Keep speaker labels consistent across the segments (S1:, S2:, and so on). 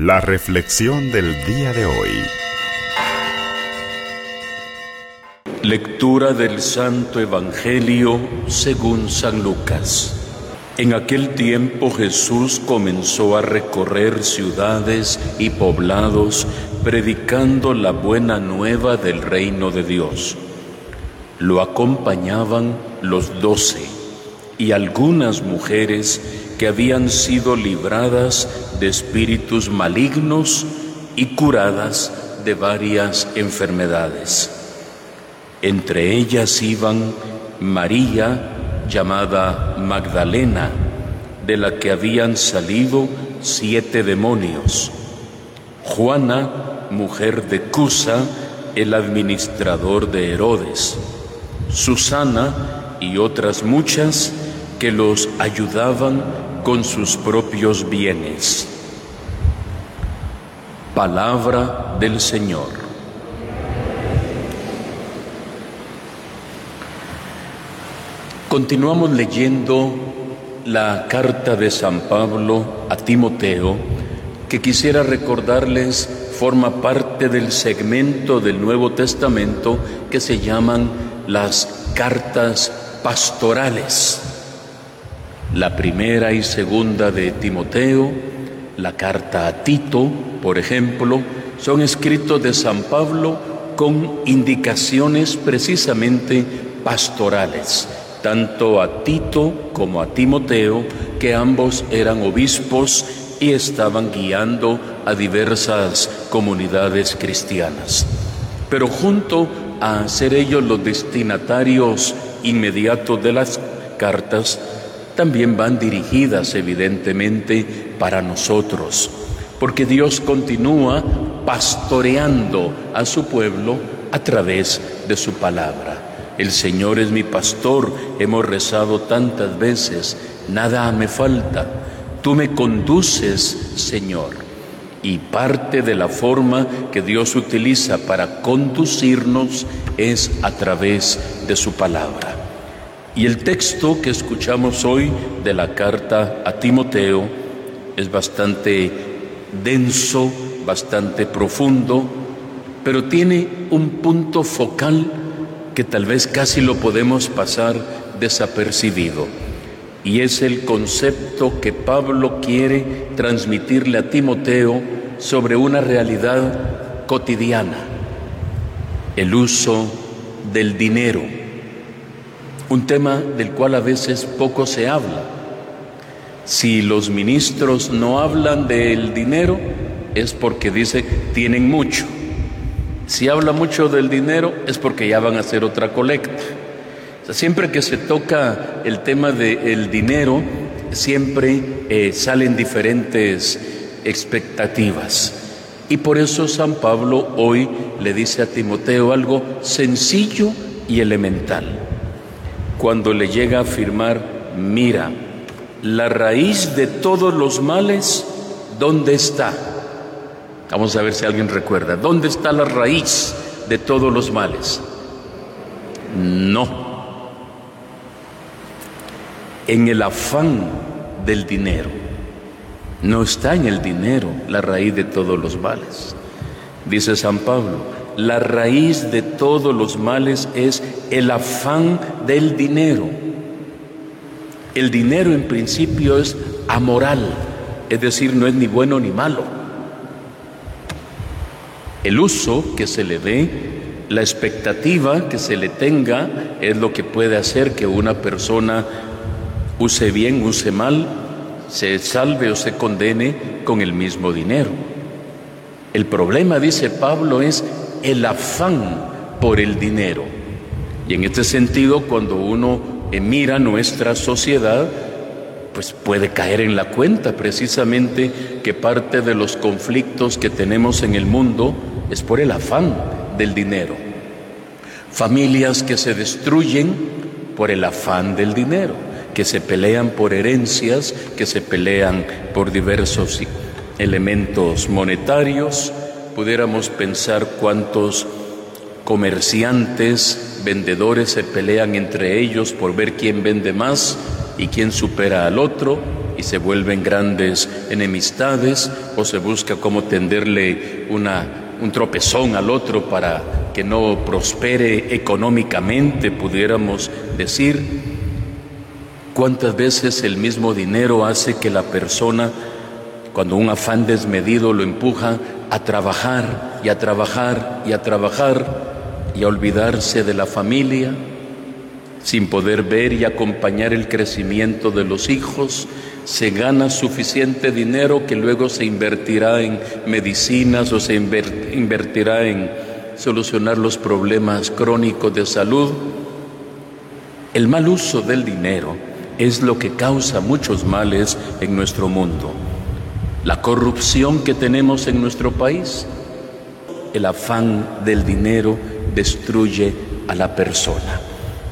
S1: La reflexión del día de hoy.
S2: Lectura del Santo Evangelio según San Lucas. En aquel tiempo Jesús comenzó a recorrer ciudades y poblados predicando la buena nueva del reino de Dios. Lo acompañaban los doce y algunas mujeres que habían sido libradas de espíritus malignos y curadas de varias enfermedades. Entre ellas iban María, llamada Magdalena, de la que habían salido siete demonios, Juana, mujer de Cusa, el administrador de Herodes, Susana y otras muchas que los ayudaban con sus propios bienes. Palabra del Señor. Continuamos leyendo la carta de San Pablo a Timoteo, que quisiera recordarles forma parte del segmento del Nuevo Testamento que se llaman las cartas pastorales. La primera y segunda de Timoteo, la carta a Tito, por ejemplo, son escritos de San Pablo con indicaciones precisamente pastorales tanto a Tito como a Timoteo, que ambos eran obispos y estaban guiando a diversas comunidades cristianas. Pero junto a ser ellos los destinatarios inmediatos de las cartas, también van dirigidas evidentemente para nosotros, porque Dios continúa pastoreando a su pueblo a través de su palabra. El Señor es mi pastor, hemos rezado tantas veces, nada me falta. Tú me conduces, Señor. Y parte de la forma que Dios utiliza para conducirnos es a través de su palabra. Y el texto que escuchamos hoy de la carta a Timoteo es bastante denso, bastante profundo, pero tiene un punto focal que tal vez casi lo podemos pasar desapercibido. Y es el concepto que Pablo quiere transmitirle a Timoteo sobre una realidad cotidiana, el uso del dinero, un tema del cual a veces poco se habla. Si los ministros no hablan del dinero, es porque dice tienen mucho. Si habla mucho del dinero es porque ya van a hacer otra colecta. siempre que se toca el tema del dinero, siempre eh, salen diferentes expectativas. Y por eso San Pablo hoy le dice a Timoteo algo sencillo y elemental. Cuando le llega a afirmar, mira, la raíz de todos los males, ¿dónde está? Vamos a ver si alguien recuerda. ¿Dónde está la raíz de todos los males? No. En el afán del dinero. No está en el dinero la raíz de todos los males. Dice San Pablo, la raíz de todos los males es el afán del dinero. El dinero en principio es amoral, es decir, no es ni bueno ni malo. El uso que se le dé, la expectativa que se le tenga es lo que puede hacer que una persona use bien, use mal, se salve o se condene con el mismo dinero. El problema, dice Pablo, es el afán por el dinero. Y en este sentido, cuando uno mira nuestra sociedad, pues puede caer en la cuenta precisamente que parte de los conflictos que tenemos en el mundo es por el afán del dinero. Familias que se destruyen por el afán del dinero, que se pelean por herencias, que se pelean por diversos elementos monetarios. Pudiéramos pensar cuántos comerciantes, vendedores se pelean entre ellos por ver quién vende más y quién supera al otro y se vuelven grandes enemistades o se busca cómo tenderle una, un tropezón al otro para que no prospere económicamente, pudiéramos decir. ¿Cuántas veces el mismo dinero hace que la persona, cuando un afán desmedido lo empuja a trabajar y a trabajar y a trabajar y a olvidarse de la familia, sin poder ver y acompañar el crecimiento de los hijos, se gana suficiente dinero que luego se invertirá en medicinas o se invertirá en solucionar los problemas crónicos de salud. El mal uso del dinero es lo que causa muchos males en nuestro mundo. La corrupción que tenemos en nuestro país, el afán del dinero destruye a la persona.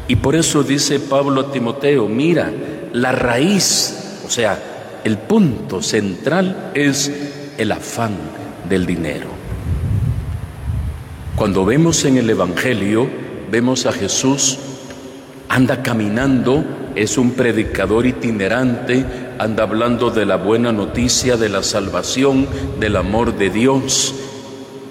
S2: Y por eso dice Pablo a Timoteo, mira, la raíz o sea, el punto central es el afán del dinero. Cuando vemos en el Evangelio, vemos a Jesús, anda caminando, es un predicador itinerante, anda hablando de la buena noticia, de la salvación, del amor de Dios,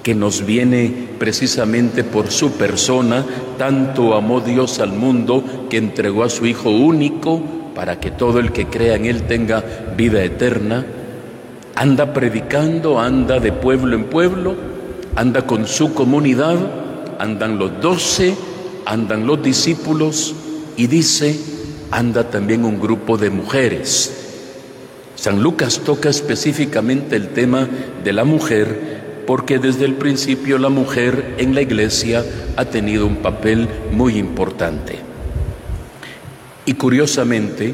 S2: que nos viene precisamente por su persona, tanto amó Dios al mundo que entregó a su Hijo único para que todo el que crea en Él tenga vida eterna, anda predicando, anda de pueblo en pueblo, anda con su comunidad, andan los doce, andan los discípulos y dice, anda también un grupo de mujeres. San Lucas toca específicamente el tema de la mujer porque desde el principio la mujer en la iglesia ha tenido un papel muy importante. Y curiosamente,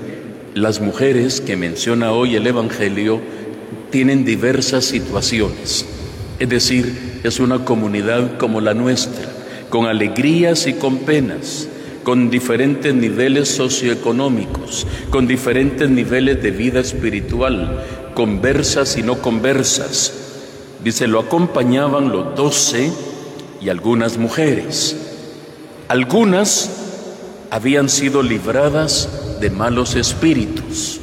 S2: las mujeres que menciona hoy el Evangelio tienen diversas situaciones. Es decir, es una comunidad como la nuestra, con alegrías y con penas, con diferentes niveles socioeconómicos, con diferentes niveles de vida espiritual, conversas y no conversas. Dice, lo acompañaban los doce y algunas mujeres. Algunas habían sido libradas de malos espíritus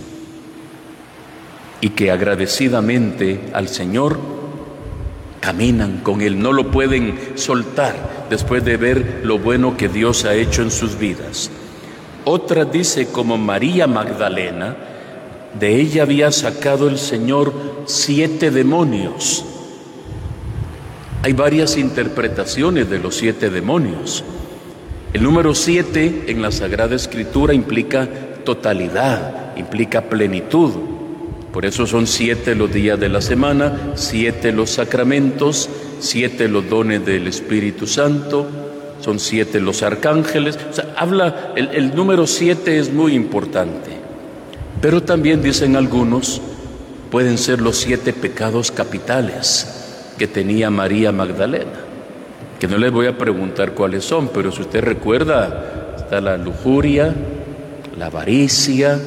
S2: y que agradecidamente al Señor caminan con Él, no lo pueden soltar después de ver lo bueno que Dios ha hecho en sus vidas. Otra dice como María Magdalena, de ella había sacado el Señor siete demonios. Hay varias interpretaciones de los siete demonios. El número siete en la Sagrada Escritura implica totalidad, implica plenitud. Por eso son siete los días de la semana, siete los sacramentos, siete los dones del Espíritu Santo, son siete los arcángeles. O sea, habla, el, el número siete es muy importante. Pero también dicen algunos, pueden ser los siete pecados capitales que tenía María Magdalena que no les voy a preguntar cuáles son, pero si usted recuerda, está la lujuria, la avaricia.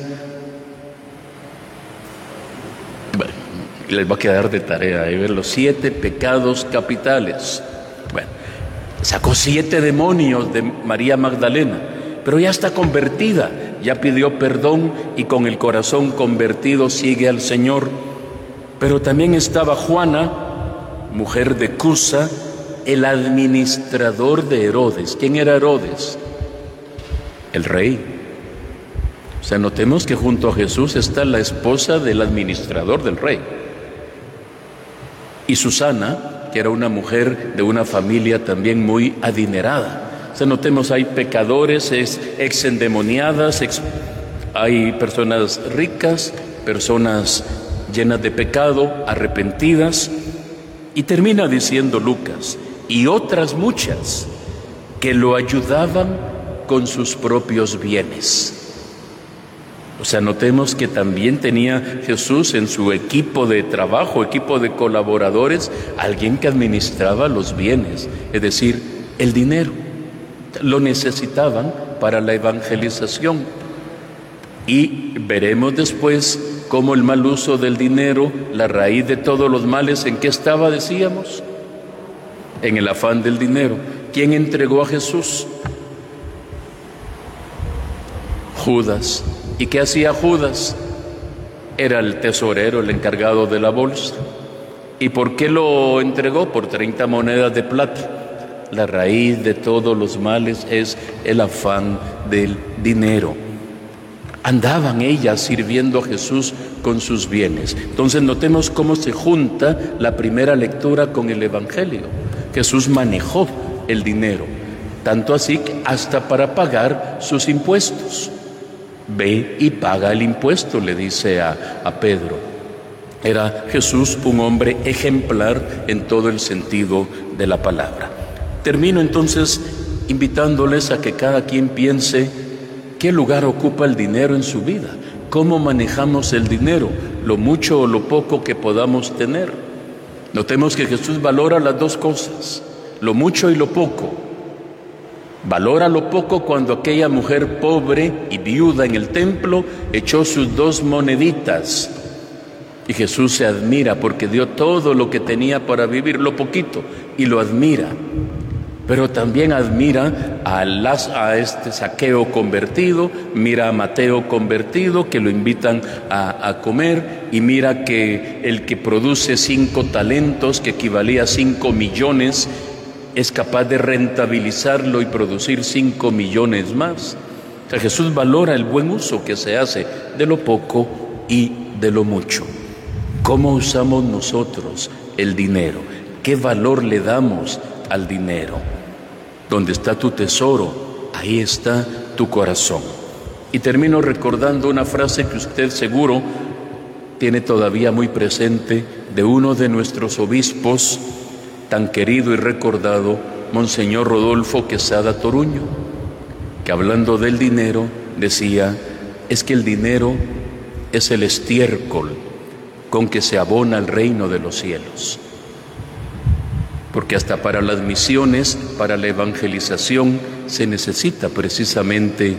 S2: Les va a quedar de tarea ahí ver los siete pecados capitales. Bueno, sacó siete demonios de María Magdalena, pero ya está convertida, ya pidió perdón y con el corazón convertido sigue al Señor. Pero también estaba Juana, mujer de Cusa, el administrador de Herodes. ¿Quién era Herodes? El rey. O sea, notemos que junto a Jesús está la esposa del administrador del rey. Y Susana, que era una mujer de una familia también muy adinerada. O sea, notemos, hay pecadores, ex endemoniadas, hay personas ricas, personas llenas de pecado, arrepentidas. Y termina diciendo Lucas, y otras muchas que lo ayudaban con sus propios bienes. O sea, notemos que también tenía Jesús en su equipo de trabajo, equipo de colaboradores, alguien que administraba los bienes, es decir, el dinero. Lo necesitaban para la evangelización. Y veremos después cómo el mal uso del dinero, la raíz de todos los males, ¿en qué estaba, decíamos? en el afán del dinero. ¿Quién entregó a Jesús? Judas. ¿Y qué hacía Judas? Era el tesorero el encargado de la bolsa. ¿Y por qué lo entregó? Por 30 monedas de plata. La raíz de todos los males es el afán del dinero. Andaban ellas sirviendo a Jesús con sus bienes. Entonces notemos cómo se junta la primera lectura con el Evangelio. Jesús manejó el dinero, tanto así que hasta para pagar sus impuestos. Ve y paga el impuesto, le dice a, a Pedro. Era Jesús un hombre ejemplar en todo el sentido de la palabra. Termino entonces invitándoles a que cada quien piense qué lugar ocupa el dinero en su vida, cómo manejamos el dinero, lo mucho o lo poco que podamos tener. Notemos que Jesús valora las dos cosas, lo mucho y lo poco. Valora lo poco cuando aquella mujer pobre y viuda en el templo echó sus dos moneditas y Jesús se admira porque dio todo lo que tenía para vivir, lo poquito, y lo admira. Pero también admira a, a este saqueo convertido, mira a Mateo convertido que lo invitan a, a comer y mira que el que produce cinco talentos, que equivalía a cinco millones, es capaz de rentabilizarlo y producir cinco millones más. Jesús valora el buen uso que se hace de lo poco y de lo mucho. ¿Cómo usamos nosotros el dinero? ¿Qué valor le damos al dinero? Donde está tu tesoro, ahí está tu corazón. Y termino recordando una frase que usted seguro tiene todavía muy presente de uno de nuestros obispos, tan querido y recordado, Monseñor Rodolfo Quesada Toruño, que hablando del dinero decía, es que el dinero es el estiércol con que se abona el reino de los cielos. Porque hasta para las misiones, para la evangelización, se necesita precisamente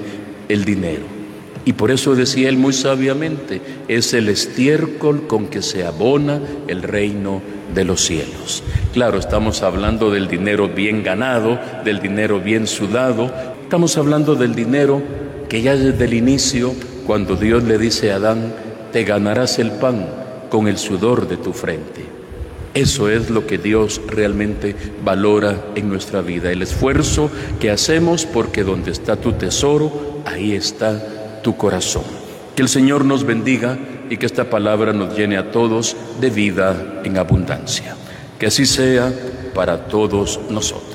S2: el dinero. Y por eso decía él muy sabiamente, es el estiércol con que se abona el reino de los cielos. Claro, estamos hablando del dinero bien ganado, del dinero bien sudado, estamos hablando del dinero que ya desde el inicio, cuando Dios le dice a Adán, te ganarás el pan, con el sudor de tu frente. Eso es lo que Dios realmente valora en nuestra vida, el esfuerzo que hacemos porque donde está tu tesoro, ahí está tu corazón. Que el Señor nos bendiga y que esta palabra nos llene a todos de vida en abundancia. Que así sea para todos nosotros.